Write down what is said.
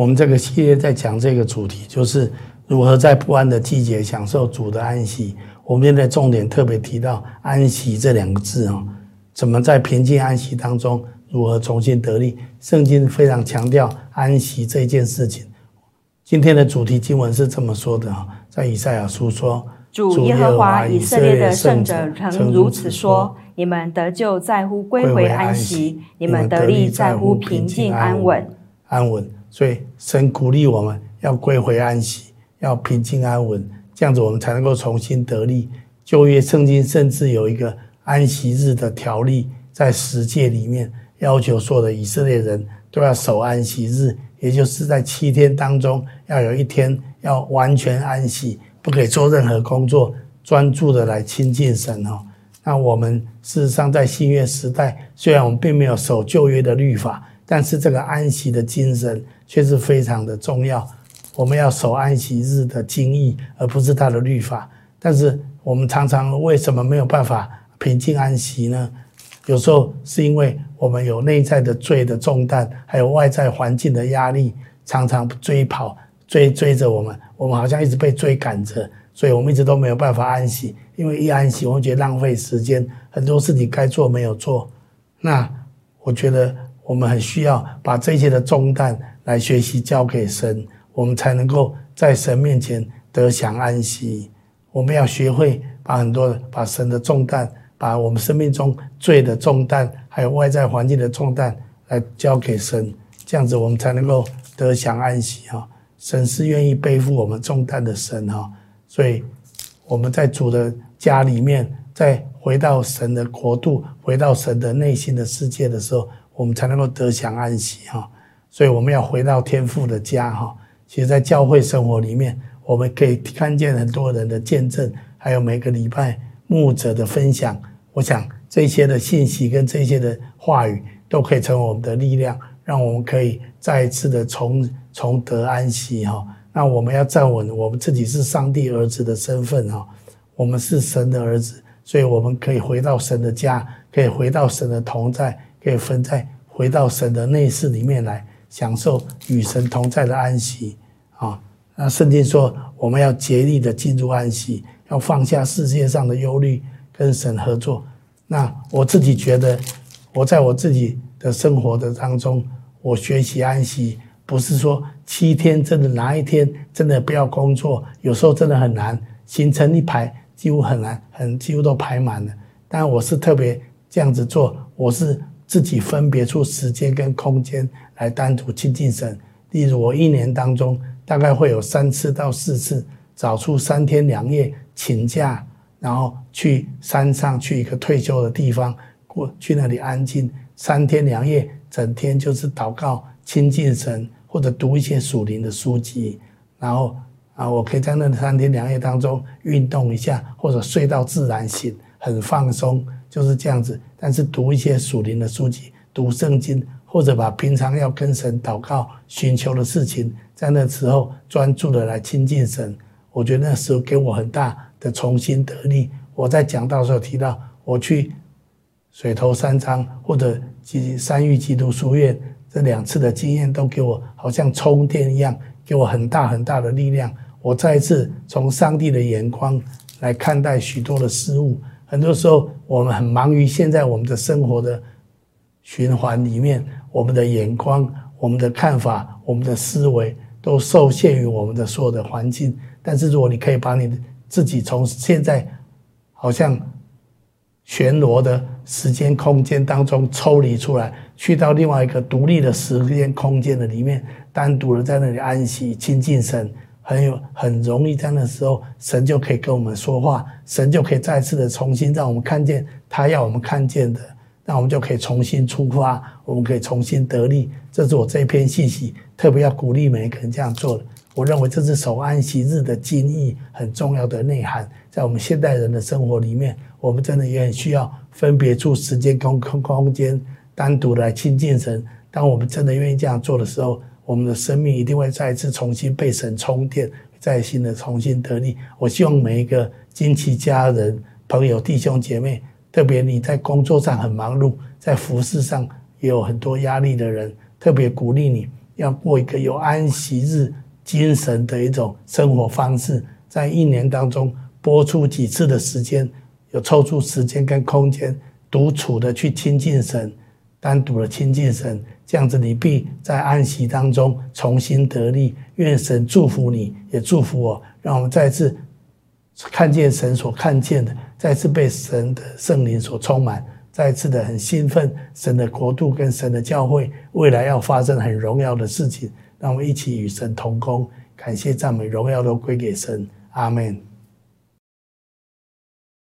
我们这个系列在讲这个主题，就是如何在不安的季节享受主的安息。我们现在重点特别提到“安息”这两个字啊，怎么在平静安息当中如何重新得力？圣经非常强调安息这件事情。今天的主题经文是这么说的啊，在以赛亚书说：“主耶和华以色列的圣者曾如此说：你们得救在乎归回安息，你们得力在乎平静安稳。安稳。”所以神鼓励我们要归回安息，要平静安稳，这样子我们才能够重新得力。旧约圣经甚至有一个安息日的条例，在十诫里面要求所有的以色列人都要守安息日，也就是在七天当中要有一天要完全安息，不可以做任何工作，专注的来亲近神哦。那我们事实上在新约时代，虽然我们并没有守旧约的律法。但是这个安息的精神却是非常的重要，我们要守安息日的精义，而不是它的律法。但是我们常常为什么没有办法平静安息呢？有时候是因为我们有内在的罪的重担，还有外在环境的压力，常常追跑追追着我们，我们好像一直被追赶着，所以我们一直都没有办法安息。因为一安息，我们觉得浪费时间，很多事情该做没有做。那我觉得。我们很需要把这些的重担来学习交给神，我们才能够在神面前得享安息。我们要学会把很多的把神的重担，把我们生命中罪的重担，还有外在环境的重担来交给神，这样子我们才能够得享安息哈。神是愿意背负我们重担的神哈，所以我们在主的家里面，在回到神的国度，回到神的内心的世界的时候。我们才能够得享安息哈，所以我们要回到天父的家哈。其实，在教会生活里面，我们可以看见很多人的见证，还有每个礼拜牧者的分享。我想这些的信息跟这些的话语，都可以成为我们的力量，让我们可以再一次的重重得安息哈。那我们要站稳我们自己是上帝儿子的身份哈，我们是神的儿子，所以我们可以回到神的家，可以回到神的同在。可以分在回到神的内室里面来，享受与神同在的安息啊！那圣经说，我们要竭力的进入安息，要放下世界上的忧虑，跟神合作。那我自己觉得，我在我自己的生活的当中，我学习安息，不是说七天真的哪一天真的不要工作，有时候真的很难，形成一排几乎很难，很几乎都排满了。但我是特别这样子做，我是。自己分别出时间跟空间来单独亲近神。例如，我一年当中大概会有三次到四次，找出三天两夜请假，然后去山上去一个退休的地方过去那里安静三天两夜，整天就是祷告亲近神，或者读一些属灵的书籍。然后啊，我可以在那三天两夜当中运动一下，或者睡到自然醒，很放松。就是这样子，但是读一些属灵的书籍，读圣经，或者把平常要跟神祷告、寻求的事情，在那时候专注的来亲近神。我觉得那时候给我很大的重新得力。我在讲到的时候提到，我去水头山庄或者基三育基督书院这两次的经验，都给我好像充电一样，给我很大很大的力量。我再一次从上帝的眼光来看待许多的事物。很多时候，我们很忙于现在我们的生活的循环里面，我们的眼光、我们的看法、我们的思维都受限于我们的所有的环境。但是，如果你可以把你自己从现在好像旋螺的时间空间当中抽离出来，去到另外一个独立的时间空间的里面，单独的在那里安息、亲近神。很有很容易在那时候，神就可以跟我们说话，神就可以再次的重新让我们看见他要我们看见的，那我们就可以重新出发，我们可以重新得力。这是我这篇信息特别要鼓励每一个人这样做的。我认为这是守安息日的精义很重要的内涵，在我们现代人的生活里面，我们真的也很需要分别出时间空空空间，单独来亲近神。当我们真的愿意这样做的时候。我们的生命一定会再一次重新被神充电，再新的重新得力。我希望每一个亲戚、家人、朋友、弟兄姐妹，特别你在工作上很忙碌，在服饰上也有很多压力的人，特别鼓励你要过一个有安息日精神的一种生活方式，在一年当中播出几次的时间，有抽出时间跟空间独处的去亲近神，单独的亲近神，这样子你必在安息当中重新得力。愿神祝福你，也祝福我，让我们再次看见神所看见的，再次被神的圣灵所充满。再次的很兴奋，神的国度跟神的教会未来要发生很荣耀的事情，让我们一起与神同工，感谢赞美荣耀都归给神，阿门。